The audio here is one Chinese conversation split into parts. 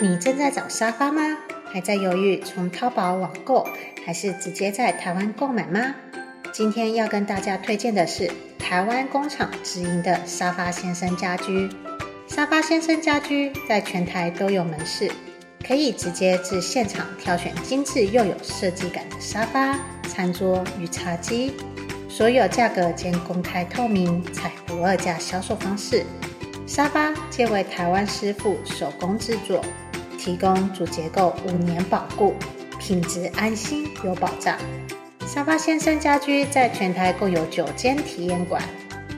你正在找沙发吗？还在犹豫从淘宝网购还是直接在台湾购买吗？今天要跟大家推荐的是台湾工厂直营的沙发先生家居。沙发先生家居在全台都有门市，可以直接至现场挑选精致又有设计感的沙发、餐桌与茶几，所有价格皆公开透明，采不二价销售方式。沙发皆为台湾师傅手工制作。提供主结构五年保固，品质安心有保障。沙发先生家居在全台共有九间体验馆，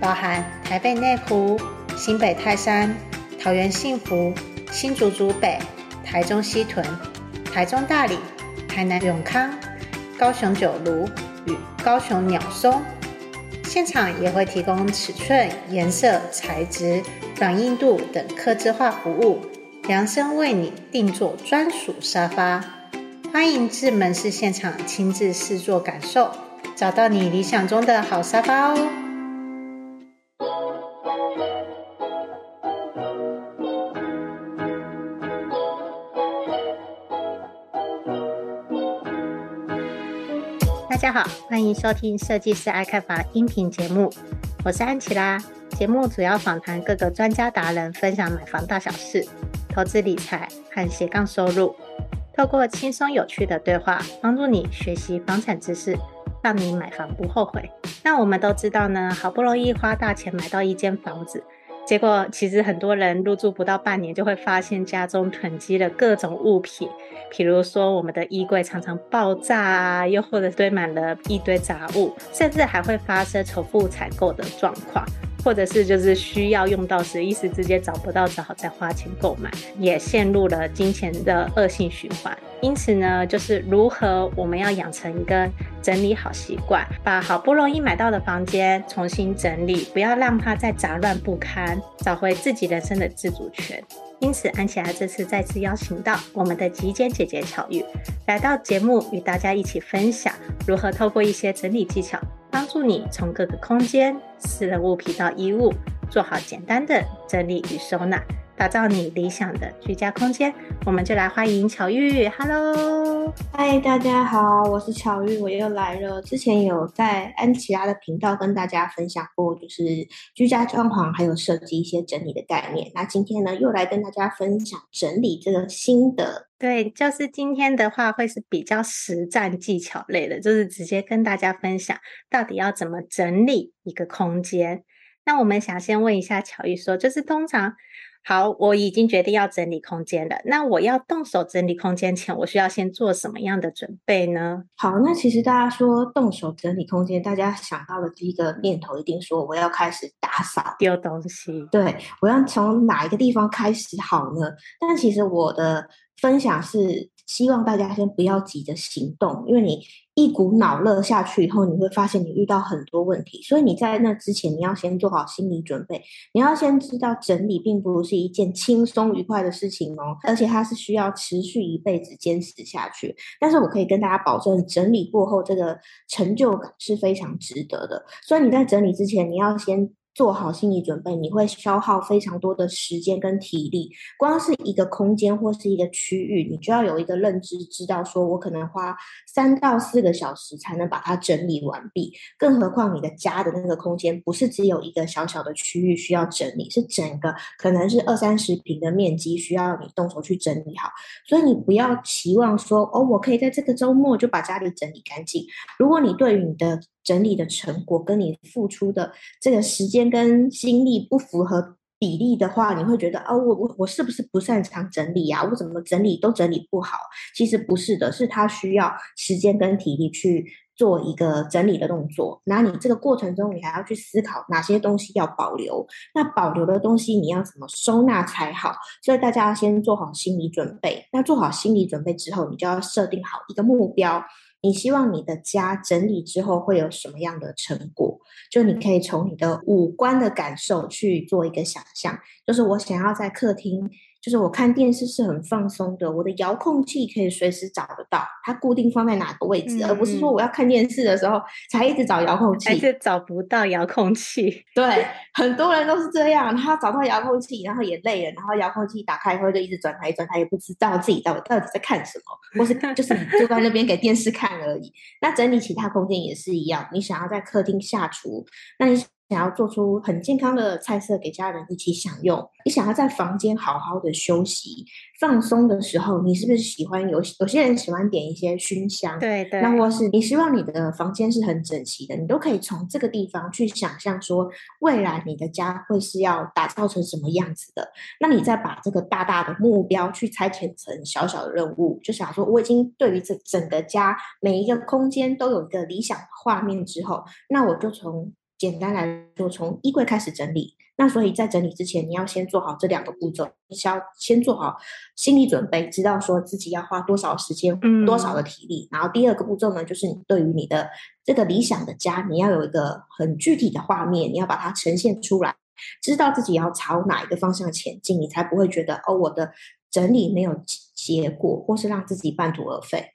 包含台北内湖、新北泰山、桃园幸福、新竹竹北、台中西屯、台中大里、台南永康、高雄九如与高雄鸟松。现场也会提供尺寸、颜色、材质、软硬度等客制化服务。量身为你定做专属沙发，欢迎至门市现场亲自试坐感受，找到你理想中的好沙发哦。大家好，欢迎收听设计师爱看房音频节目，我是安琪拉。节目主要访谈各个专家达人，分享买房大小事。投资理财和斜杠收入，透过轻松有趣的对话，帮助你学习房产知识，让你买房不后悔。那我们都知道呢，好不容易花大钱买到一间房子，结果其实很多人入住不到半年，就会发现家中囤积了各种物品，比如说我们的衣柜常常爆炸啊，又或者堆满了一堆杂物，甚至还会发生重复采购的状况。或者是就是需要用到时，一时之间找不到，只好再花钱购买，也陷入了金钱的恶性循环。因此呢，就是如何我们要养成一个整理好习惯，把好不容易买到的房间重新整理，不要让它再杂乱不堪，找回自己人生的自主权。因此，安琪拉这次再次邀请到我们的极简姐姐巧玉来到节目，与大家一起分享如何透过一些整理技巧。帮助你从各个空间、私人物品到衣物，做好简单的整理与收纳，打造你理想的居家空间。我们就来欢迎巧玉，Hello，嗨，大家好，我是巧玉，我又来了。之前有在安琪拉的频道跟大家分享过，就是居家装潢还有设计一些整理的概念。那今天呢，又来跟大家分享整理这个心得。对，就是今天的话会是比较实战技巧类的，就是直接跟大家分享到底要怎么整理一个空间。那我们想先问一下巧玉说，就是通常，好，我已经决定要整理空间了，那我要动手整理空间前，我需要先做什么样的准备呢？好，那其实大家说动手整理空间，大家想到的第一个念头一定说我要开始打扫丢东西，对，我要从哪一个地方开始好呢？但其实我的。分享是希望大家先不要急着行动，因为你一股脑热下去以后，你会发现你遇到很多问题。所以你在那之前，你要先做好心理准备，你要先知道整理并不是一件轻松愉快的事情哦，而且它是需要持续一辈子坚持下去。但是我可以跟大家保证，整理过后这个成就感是非常值得的。所以你在整理之前，你要先。做好心理准备，你会消耗非常多的时间跟体力。光是一个空间或是一个区域，你就要有一个认知，知道说我可能花三到四个小时才能把它整理完毕。更何况你的家的那个空间，不是只有一个小小的区域需要整理，是整个可能是二三十平的面积需要你动手去整理好。所以你不要期望说哦，我可以在这个周末就把家里整理干净。如果你对于你的整理的成果跟你付出的这个时间跟心力不符合比例的话，你会觉得啊，我我我是不是不擅长整理呀？我怎么整理都整理不好？其实不是的，是它需要时间跟体力去做一个整理的动作。那你这个过程中，你还要去思考哪些东西要保留，那保留的东西你要怎么收纳才好？所以大家要先做好心理准备。那做好心理准备之后，你就要设定好一个目标。你希望你的家整理之后会有什么样的成果？就你可以从你的五官的感受去做一个想象，就是我想要在客厅就是我看电视是很放松的，我的遥控器可以随时找得到，它固定放在哪个位置，嗯、而不是说我要看电视的时候才一直找遥控器，还是找不到遥控器。对，很多人都是这样，他找到遥控器，然后也累了，然后遥控器打开以后就一直转台转，他也不知道自己到底到底在看什么，或是 就是你坐在那边给电视看而已。那整理其他空间也是一样，你想要在客厅下厨，那你。想要做出很健康的菜色给家人一起享用，你想要在房间好好的休息放松的时候，你是不是喜欢有有些人喜欢点一些熏香？对对。那或是你希望你的房间是很整齐的，你都可以从这个地方去想象说，未来你的家会是要打造成什么样子的。那你再把这个大大的目标去拆解成小小的任务，就想说我已经对于这整个家每一个空间都有一个理想的画面之后，那我就从。简单来说，从衣柜开始整理。那所以在整理之前，你要先做好这两个步骤，你需要先做好心理准备，知道说自己要花多少时间、多少的体力。嗯。然后第二个步骤呢，就是你对于你的这个理想的家，你要有一个很具体的画面，你要把它呈现出来，知道自己要朝哪一个方向前进，你才不会觉得哦，我的整理没有结果，或是让自己半途而废。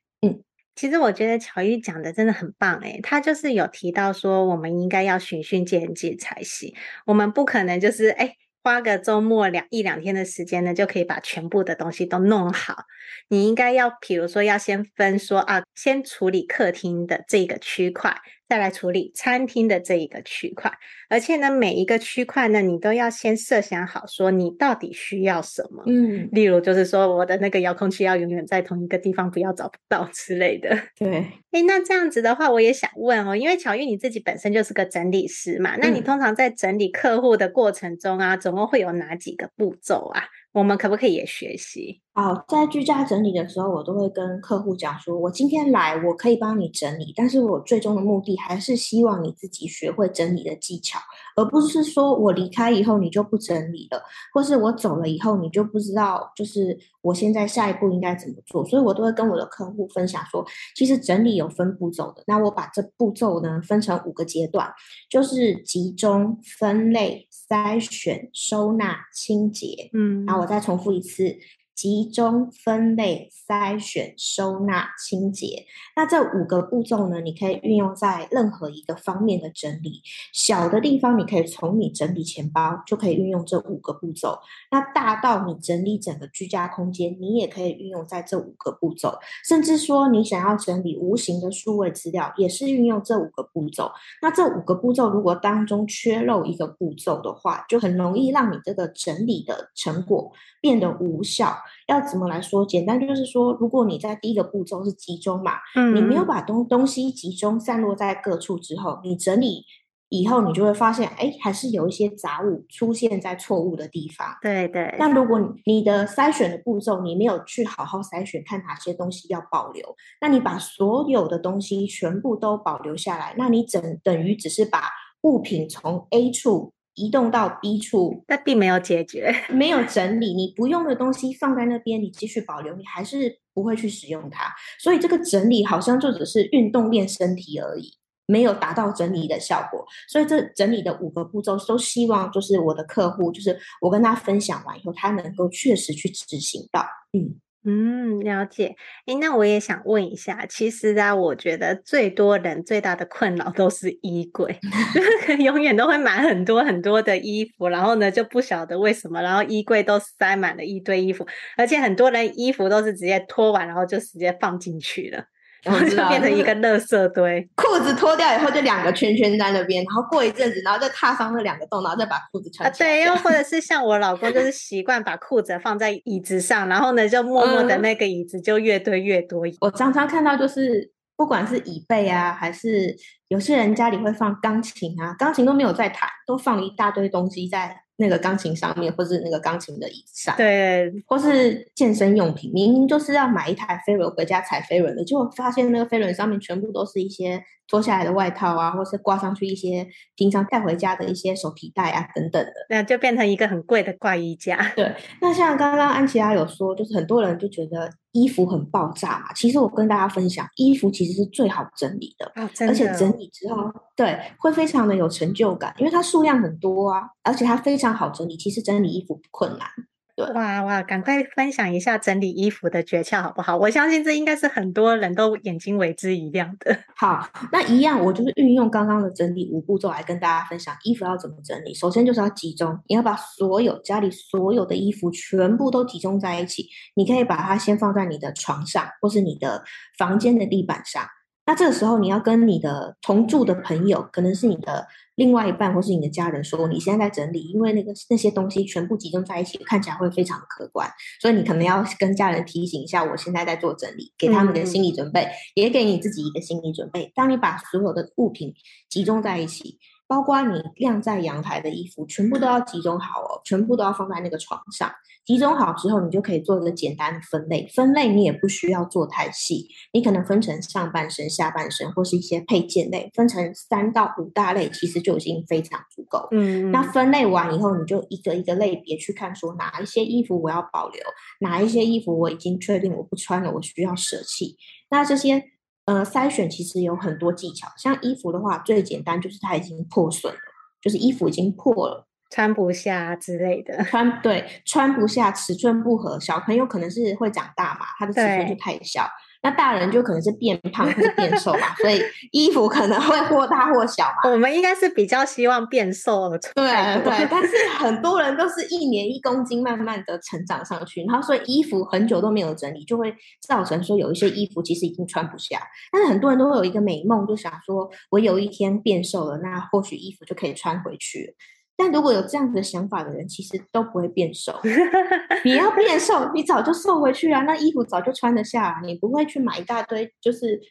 其实我觉得巧玉讲的真的很棒诶，他就是有提到说，我们应该要循序渐进才行，我们不可能就是诶花个周末两一两天的时间呢，就可以把全部的东西都弄好。你应该要，比如说要先分说啊，先处理客厅的这个区块。再来处理餐厅的这一个区块，而且呢，每一个区块呢，你都要先设想好，说你到底需要什么。嗯，例如就是说，我的那个遥控器要永远在同一个地方，不要找不到之类的。对，哎，那这样子的话，我也想问哦，因为巧玉你自己本身就是个整理师嘛，那你通常在整理客户的过程中啊，总共会有哪几个步骤啊？我们可不可以也学习？好，在居家整理的时候，我都会跟客户讲说，我今天来，我可以帮你整理，但是我最终的目的还是希望你自己学会整理的技巧，而不是说我离开以后你就不整理了，或是我走了以后你就不知道，就是我现在下一步应该怎么做。所以我都会跟我的客户分享说，其实整理有分步骤的。那我把这步骤呢分成五个阶段，就是集中、分类、筛选、收纳、清洁。嗯，然后我再重复一次。集中、分类、筛选、收纳、清洁。那这五个步骤呢，你可以运用在任何一个方面的整理。小的地方，你可以从你整理钱包就可以运用这五个步骤。那大到你整理整个居家空间，你也可以运用在这五个步骤。甚至说，你想要整理无形的数位资料，也是运用这五个步骤。那这五个步骤如果当中缺漏一个步骤的话，就很容易让你这个整理的成果变得无效。要怎么来说？简单就是说，如果你在第一个步骤是集中嘛，嗯，你没有把东东西集中散落在各处之后，你整理以后，你就会发现，哎，还是有一些杂物出现在错误的地方。对对。那如果你的筛选的步骤你没有去好好筛选，看哪些东西要保留，那你把所有的东西全部都保留下来，那你整等于只是把物品从 A 处。移动到 B 处，但并没有解决，没有整理。你不用的东西放在那边，你继续保留，你还是不会去使用它。所以这个整理好像就只是运动练身体而已，没有达到整理的效果。所以这整理的五个步骤，都希望就是我的客户，就是我跟他分享完以后，他能够确实去执行到。嗯。嗯，了解。诶，那我也想问一下，其实啊，我觉得最多人最大的困扰都是衣柜，永远都会买很多很多的衣服，然后呢，就不晓得为什么，然后衣柜都塞满了一堆衣服，而且很多人衣服都是直接脱完，然后就直接放进去了。然后就变成一个垃圾堆，裤子脱掉以后就两个圈圈在那边，然后过一阵子，然后再踏上那两个洞，然后再把裤子穿起来。啊，对，又或者是像我老公，就是习惯把裤子放在椅子上，然后呢，就默默的那个椅子就越堆越多。我常常看到就是，不管是椅背啊，还是有些人家里会放钢琴啊，钢琴都没有在弹，都放了一大堆东西在。那个钢琴上面，或是那个钢琴的椅子上，对，或是健身用品，明明就是要买一台飞轮回家踩飞轮的，结果发现那个飞轮上面全部都是一些脱下来的外套啊，或是挂上去一些平常带回家的一些手提袋啊等等的，那就变成一个很贵的怪衣架。对，那像刚刚安琪拉有说，就是很多人就觉得衣服很爆炸嘛，其实我跟大家分享，衣服其实是最好整理的，哦，的，而且整理之后，对，会非常的有成就感，因为它数量很多啊，而且它非常好整理。其实整理衣服不困难。对，哇哇，赶快分享一下整理衣服的诀窍好不好？我相信这应该是很多人都眼睛为之一亮的。好，那一样，我就是运用刚刚的整理五步骤来跟大家分享衣服要怎么整理。首先就是要集中，你要把所有家里所有的衣服全部都集中在一起。你可以把它先放在你的床上，或是你的房间的地板上。那这个时候，你要跟你的同住的朋友，可能是你的另外一半，或是你的家人说，你现在在整理，因为那个那些东西全部集中在一起，看起来会非常可观。所以你可能要跟家人提醒一下，我现在在做整理，给他们的心理准备，也给你自己一个心理准备。当你把所有的物品集中在一起，包括你晾在阳台的衣服，全部都要集中好哦，全部都要放在那个床上。集中好之后，你就可以做一个简单的分类。分类你也不需要做太细，你可能分成上半身、下半身，或是一些配件类，分成三到五大类，其实就已经非常足够。嗯，那分类完以后，你就一个一个类别去看，说哪一些衣服我要保留，哪一些衣服我已经确定我不穿了，我需要舍弃。那这些呃筛选其实有很多技巧，像衣服的话，最简单就是它已经破损了，就是衣服已经破了。穿不下之类的，穿对穿不下，尺寸不合，小朋友可能是会长大嘛，他的尺寸就太小。那大人就可能是变胖或者变瘦嘛，所以衣服可能会或大或小嘛。我们应该是比较希望变瘦的。对对，但是很多人都是一年一公斤慢慢的成长上去，然后所以衣服很久都没有整理，就会造成说有一些衣服其实已经穿不下。但是很多人都会有一个美梦，就想说我有一天变瘦了，那或许衣服就可以穿回去。但如果有这样子的想法的人，其实都不会变瘦。你要变瘦，你早就瘦回去啊，那衣服早就穿得下，你不会去买一大堆，就是。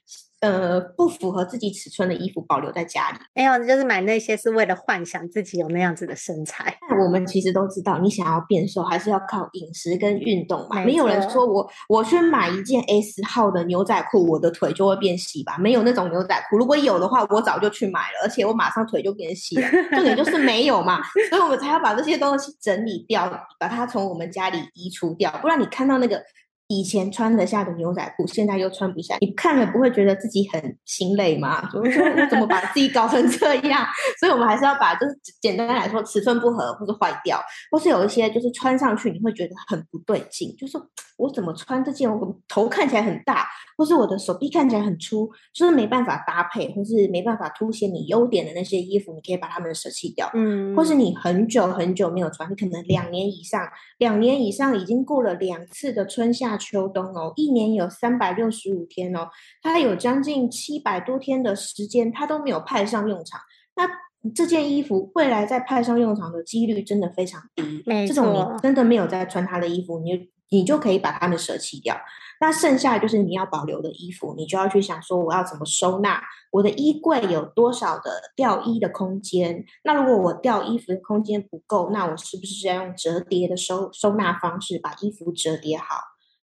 呃，不符合自己尺寸的衣服保留在家里，没有，就是买那些是为了幻想自己有那样子的身材。但我们其实都知道，你想要变瘦，还是要靠饮食跟运动嘛。没，没有人说我我去买一件 S 号的牛仔裤，我的腿就会变细吧？没有那种牛仔裤，如果有的话，我早就去买了，而且我马上腿就变细了。重点就是没有嘛，所以我们才要把这些东西整理掉，把它从我们家里移除掉，不然你看到那个。以前穿得下的牛仔裤，现在又穿不下，你看了不会觉得自己很心累吗？就是怎么把自己搞成这样？所以我们还是要把，就是简单来说，尺寸不合或者坏掉，或是有一些就是穿上去你会觉得很不对劲，就是我怎么穿这件，我头看起来很大，或是我的手臂看起来很粗，就是没办法搭配，或是没办法凸显你优点的那些衣服，你可以把它们舍弃掉。嗯，或是你很久很久没有穿，你可能两年以上，两年以上已经过了两次的春夏。秋冬哦，一年有三百六十五天哦，它有将近七百多天的时间，它都没有派上用场。那这件衣服未来再派上用场的几率真的非常低。这种你真的没有在穿它的衣服，你你就可以把它们舍弃掉。那剩下就是你要保留的衣服，你就要去想说我要怎么收纳。我的衣柜有多少的吊衣的空间？那如果我吊衣服的空间不够，那我是不是要用折叠的收收纳方式把衣服折叠好？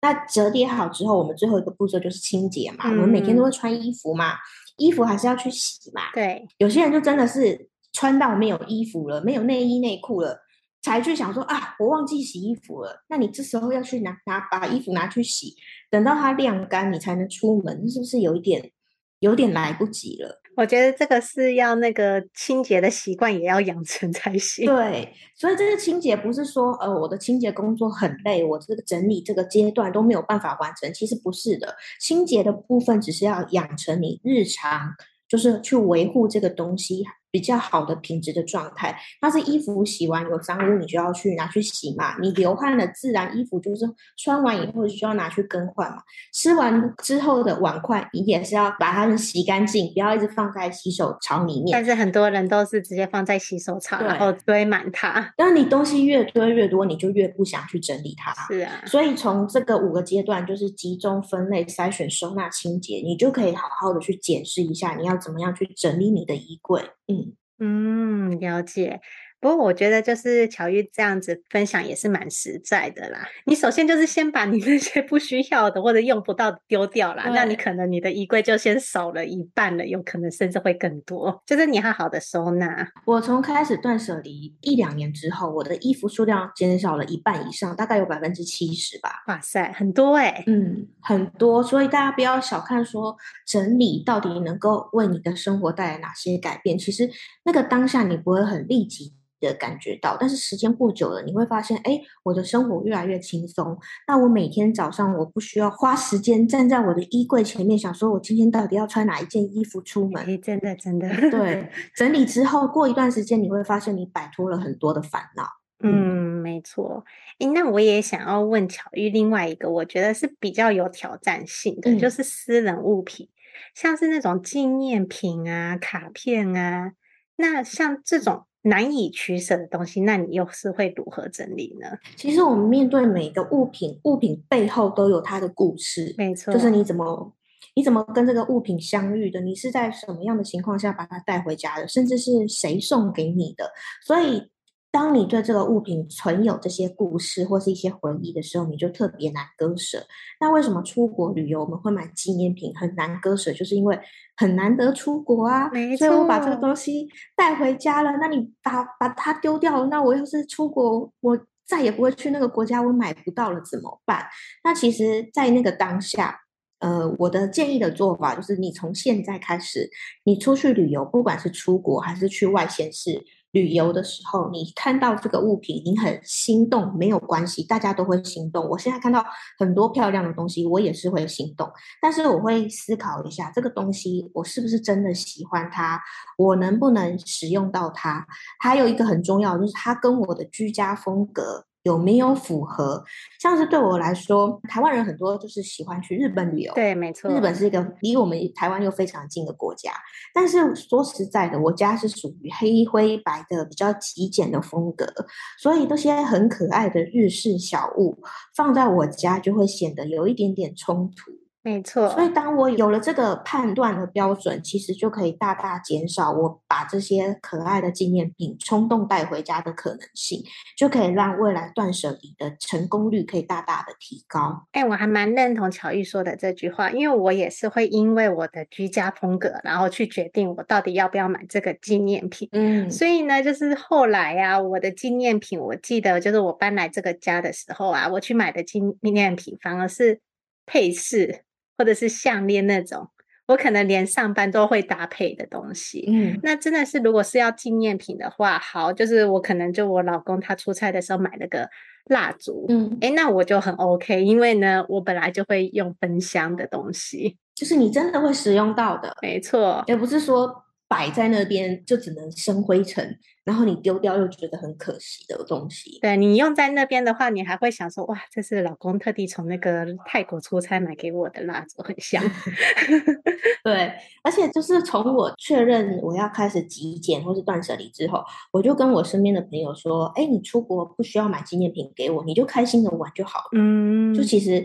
那折叠好之后，我们最后一个步骤就是清洁嘛。嗯、我们每天都会穿衣服嘛，衣服还是要去洗嘛。对，有些人就真的是穿到没有衣服了，没有内衣内裤了，才去想说啊，我忘记洗衣服了。那你这时候要去拿拿把衣服拿去洗，等到它晾干，你才能出门，是不是有一点有点来不及了？我觉得这个是要那个清洁的习惯也要养成才行。对，所以这个清洁不是说呃我的清洁工作很累，我这个整理这个阶段都没有办法完成，其实不是的。清洁的部分只是要养成你日常就是去维护这个东西。比较好的品质的状态，它是衣服洗完有脏污，你就要去拿去洗嘛。你流汗了，自然衣服就是穿完以后需要拿去更换嘛。吃完之后的碗筷，你也是要把它们洗干净，不要一直放在洗手槽里面。但是很多人都是直接放在洗手槽，然后堆满它。当你东西越堆越多，你就越不想去整理它。是啊，所以从这个五个阶段，就是集中、分类、筛选、收纳、清洁，你就可以好好的去检视一下，你要怎么样去整理你的衣柜。嗯。嗯，了解。不过我觉得就是巧玉这样子分享也是蛮实在的啦。你首先就是先把你那些不需要的或者用不到的丢掉啦，那你可能你的衣柜就先少了一半了，有可能甚至会更多。就是你要好的收纳。我从开始断舍离一两年之后，我的衣服数量减少了一半以上，大概有百分之七十吧。哇塞，很多哎、欸。嗯，很多。所以大家不要小看说整理到底能够为你的生活带来哪些改变。其实那个当下你不会很立即。的感觉到，但是时间过久了，你会发现，哎，我的生活越来越轻松。那我每天早上我不需要花时间站在我的衣柜前面，想说我今天到底要穿哪一件衣服出门？哎，真的真的，对，整理之后过一段时间，你会发现你摆脱了很多的烦恼。嗯，没错。诶，那我也想要问巧玉另外一个，我觉得是比较有挑战性的，嗯、就是私人物品，像是那种纪念品啊、卡片啊，那像这种难以取舍的东西，那你又是会如何整理呢？其实我们面对每个物品，物品背后都有它的故事，没错，就是你怎么你怎么跟这个物品相遇的，你是在什么样的情况下把它带回家的，甚至是谁送给你的，所以。当你对这个物品存有这些故事或是一些回忆的时候，你就特别难割舍。那为什么出国旅游我们会买纪念品很难割舍？就是因为很难得出国啊，所以我把这个东西带回家了。那你把把它丢掉了，那我要是出国，我再也不会去那个国家，我买不到了怎么办？那其实，在那个当下，呃，我的建议的做法就是，你从现在开始，你出去旅游，不管是出国还是去外县市。旅游的时候，你看到这个物品，你很心动，没有关系，大家都会心动。我现在看到很多漂亮的东西，我也是会心动，但是我会思考一下，这个东西我是不是真的喜欢它，我能不能使用到它？还有一个很重要，就是它跟我的居家风格。有没有符合？像是对我来说，台湾人很多就是喜欢去日本旅游。对，没错。日本是一个离我们台湾又非常近的国家。但是说实在的，我家是属于黑灰白的比较极简的风格，所以这些很可爱的日式小物放在我家就会显得有一点点冲突。没错，所以当我有了这个判断的标准，其实就可以大大减少我把这些可爱的纪念品冲动带回家的可能性，就可以让未来断舍离的成功率可以大大的提高。哎，我还蛮认同巧玉说的这句话，因为我也是会因为我的居家风格，然后去决定我到底要不要买这个纪念品。嗯，所以呢，就是后来啊，我的纪念品，我记得就是我搬来这个家的时候啊，我去买的纪念品反而是配饰。或者是项链那种，我可能连上班都会搭配的东西。嗯，那真的是如果是要纪念品的话，好，就是我可能就我老公他出差的时候买了个蜡烛。嗯，哎，那我就很 OK，因为呢，我本来就会用焚香的东西，就是你真的会使用到的，没错，也不是说。摆在那边就只能生灰尘，然后你丢掉又觉得很可惜的东西。对，你用在那边的话，你还会想说：哇，这是老公特地从那个泰国出差买给我的蜡烛，很香。对，而且就是从我确认我要开始极简或是断舍离之后，我就跟我身边的朋友说：哎，你出国不需要买纪念品给我，你就开心的玩就好了。嗯，就其实。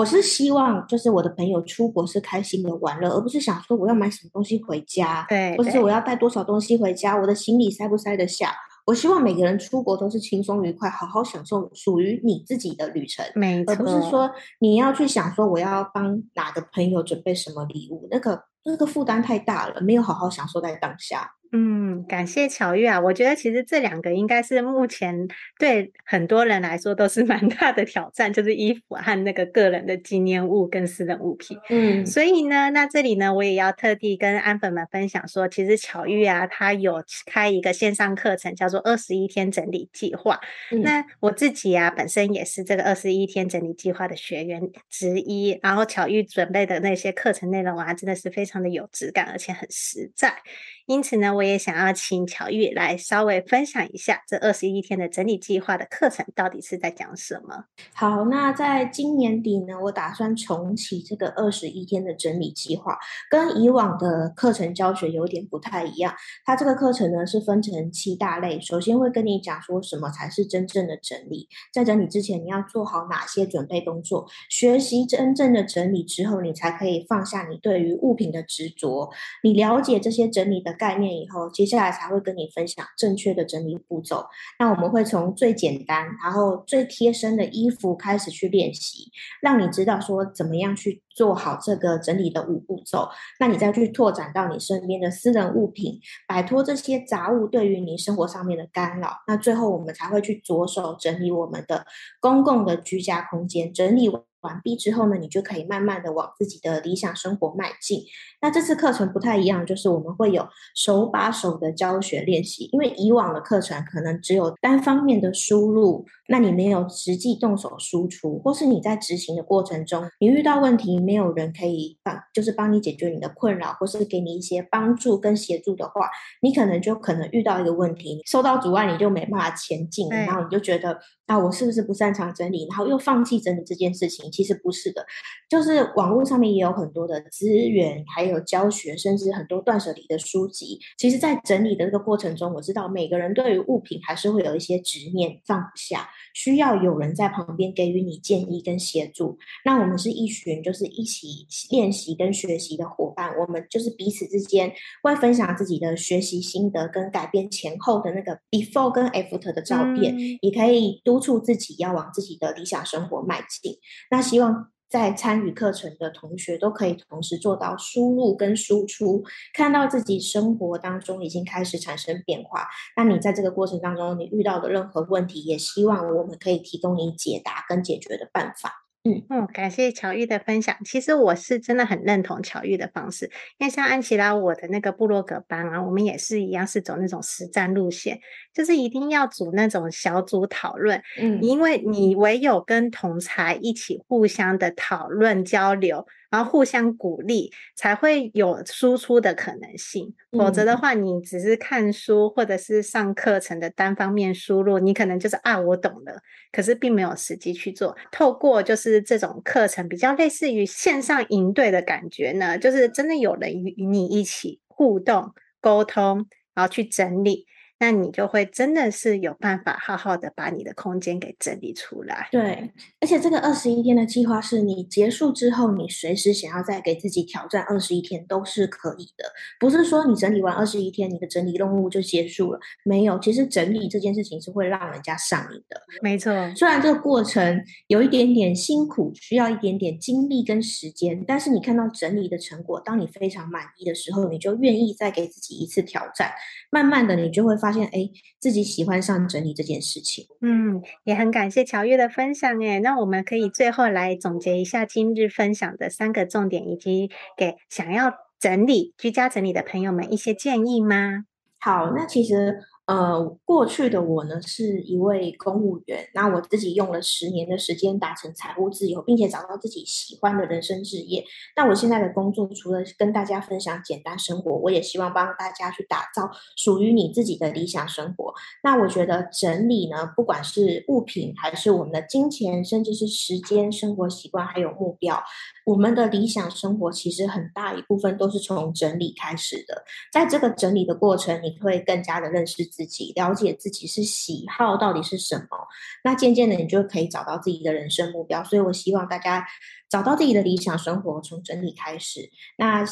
我是希望，就是我的朋友出国是开心的玩乐，而不是想说我要买什么东西回家，对，或者是我要带多少东西回家，我的行李塞不塞得下？我希望每个人出国都是轻松愉快，好好享受属于你自己的旅程，没错，而不是说你要去想说我要帮哪个朋友准备什么礼物，那个那个负担太大了，没有好好享受在当下。嗯，感谢巧玉啊！我觉得其实这两个应该是目前对很多人来说都是蛮大的挑战，就是衣服和那个个人的纪念物跟私人物品。嗯，所以呢，那这里呢，我也要特地跟安粉们分享说，其实巧玉啊，她有开一个线上课程，叫做二十一天整理计划。嗯。那我自己啊，本身也是这个二十一天整理计划的学员之一。然后巧玉准备的那些课程内容啊，真的是非常的有质感，而且很实在。因此呢，我也想要请巧玉来稍微分享一下这二十一天的整理计划的课程到底是在讲什么。好，那在今年底呢，我打算重启这个二十一天的整理计划，跟以往的课程教学有点不太一样。它这个课程呢是分成七大类，首先会跟你讲说什么才是真正的整理，在整理之前你要做好哪些准备工作，学习真正的整理之后，你才可以放下你对于物品的执着，你了解这些整理的概念以后，接下来才会跟你分享正确的整理步骤。那我们会从最简单，然后最贴身的衣服开始去练习，让你知道说怎么样去做好这个整理的五步骤。那你再去拓展到你身边的私人物品，摆脱这些杂物对于你生活上面的干扰。那最后我们才会去着手整理我们的公共的居家空间，整理完毕之后呢，你就可以慢慢的往自己的理想生活迈进。那这次课程不太一样，就是我们会有手把手的教学练习，因为以往的课程可能只有单方面的输入，那你没有实际动手输出，或是你在执行的过程中，你遇到问题，没有人可以帮，就是帮你解决你的困扰，或是给你一些帮助跟协助的话，你可能就可能遇到一个问题，你受到阻碍，你就没办法前进，然后你就觉得啊，我是不是不擅长整理，然后又放弃整理这件事情？其实不是的，就是网络上面也有很多的资源，还有教学，甚至很多断舍离的书籍。其实，在整理的这个过程中，我知道每个人对于物品还是会有一些执念放不下，需要有人在旁边给予你建议跟协助。那我们是一群就是一起练习跟学习的伙伴，我们就是彼此之间会分享自己的学习心得跟改变前后的那个 before 跟 after 的照片，嗯、也可以督促自己要往自己的理想生活迈进。那希望在参与课程的同学都可以同时做到输入跟输出，看到自己生活当中已经开始产生变化。那你在这个过程当中，你遇到的任何问题，也希望我们可以提供你解答跟解决的办法。嗯嗯，感谢巧玉的分享。其实我是真的很认同巧玉的方式，因为像安琪拉我的那个部落格班啊，我们也是一样是走那种实战路线，就是一定要组那种小组讨论。嗯，因为你唯有跟同才一起互相的讨论交流。然后互相鼓励，才会有输出的可能性。否则的话，你只是看书或者是上课程的单方面输入，你可能就是啊，我懂了，可是并没有实际去做。透过就是这种课程，比较类似于线上营队的感觉呢，就是真的有人与你一起互动、沟通，然后去整理。那你就会真的是有办法好好的把你的空间给整理出来。对，而且这个二十一天的计划是你结束之后，你随时想要再给自己挑战二十一天都是可以的。不是说你整理完二十一天，你的整理任务就结束了。没有，其实整理这件事情是会让人家上瘾的。没错，虽然这个过程有一点点辛苦，需要一点点精力跟时间，但是你看到整理的成果，当你非常满意的时候，你就愿意再给自己一次挑战。慢慢的，你就会发。现哎，自己喜欢上整理这件事情。嗯，也很感谢乔月的分享哎。那我们可以最后来总结一下今日分享的三个重点，以及给想要整理居家整理的朋友们一些建议吗？好，那其实。呃，过去的我呢是一位公务员，那我自己用了十年的时间达成财务自由，并且找到自己喜欢的人生志业。那我现在的工作除了跟大家分享简单生活，我也希望帮大家去打造属于你自己的理想生活。那我觉得整理呢，不管是物品，还是我们的金钱，甚至是时间、生活习惯，还有目标，我们的理想生活其实很大一部分都是从整理开始的。在这个整理的过程，你会更加的认识自己。了解自己是喜好到底是什么，那渐渐的你就可以找到自己的人生目标。所以我希望大家找到自己的理想生活，从整理开始。那。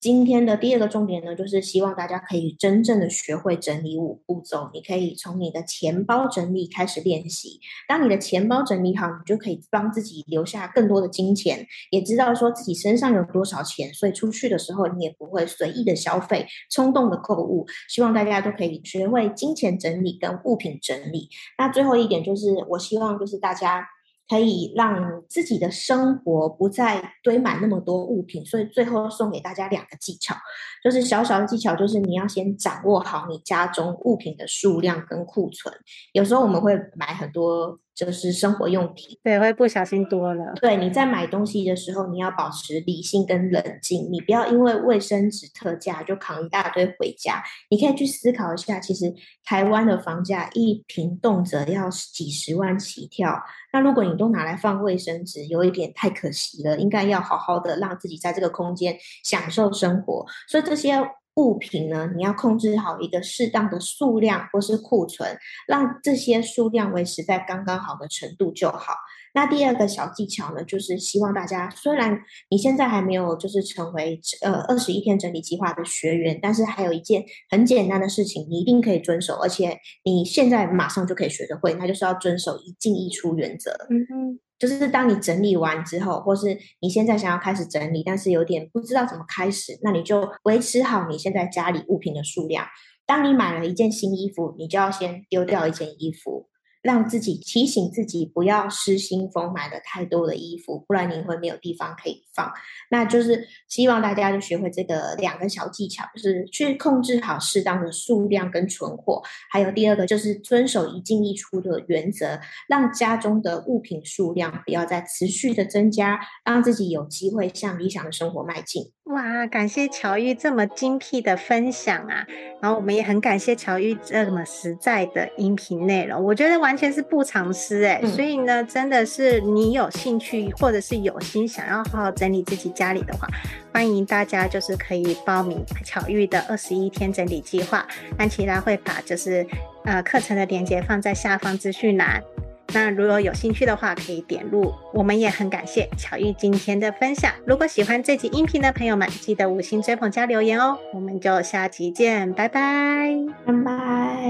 今天的第二个重点呢，就是希望大家可以真正的学会整理五步骤。你可以从你的钱包整理开始练习。当你的钱包整理好，你就可以帮自己留下更多的金钱，也知道说自己身上有多少钱，所以出去的时候你也不会随意的消费、冲动的购物。希望大家都可以学会金钱整理跟物品整理。那最后一点就是，我希望就是大家。可以让自己的生活不再堆满那么多物品，所以最后送给大家两个技巧，就是小小的技巧，就是你要先掌握好你家中物品的数量跟库存。有时候我们会买很多。就是生活用品，对，会不小心多了。对，你在买东西的时候，你要保持理性跟冷静，你不要因为卫生纸特价就扛一大堆回家。你可以去思考一下，其实台湾的房价一平动辄要几十万起跳。那如果你都拿来放卫生纸，有一点太可惜了。应该要好好的让自己在这个空间享受生活。所以这些。物品呢，你要控制好一个适当的数量或是库存，让这些数量维持在刚刚好的程度就好。那第二个小技巧呢，就是希望大家，虽然你现在还没有就是成为呃二十一天整理计划的学员，但是还有一件很简单的事情，你一定可以遵守，而且你现在马上就可以学得会，那就是要遵守一进一出原则。嗯哼。就是当你整理完之后，或是你现在想要开始整理，但是有点不知道怎么开始，那你就维持好你现在家里物品的数量。当你买了一件新衣服，你就要先丢掉一件衣服。让自己提醒自己不要失心疯买了太多的衣服，不然你会没有地方可以放。那就是希望大家就学会这个两个小技巧，就是去控制好适当的数量跟存货，还有第二个就是遵守一进一出的原则，让家中的物品数量不要再持续的增加，让自己有机会向理想的生活迈进。哇，感谢乔玉这么精辟的分享啊！然后我们也很感谢乔玉这么实在的音频内容，我觉得完全是不藏私哎。所以呢，真的是你有兴趣或者是有心想要好好整理自己家里的话，欢迎大家就是可以报名巧玉的二十一天整理计划，安琪拉会把就是呃课程的链接放在下方资讯栏。那如果有兴趣的话，可以点入。我们也很感谢巧遇今天的分享。如果喜欢这集音频的朋友们，记得五星追捧加留言哦。我们就下集见，拜拜，拜拜。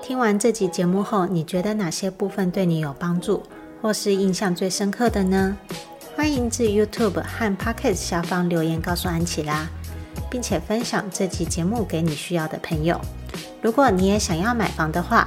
听完这集节目后，你觉得哪些部分对你有帮助，或是印象最深刻的呢？欢迎至 YouTube 和 Podcast 下方留言告诉安琪拉，并且分享这集节目给你需要的朋友。如果你也想要买房的话，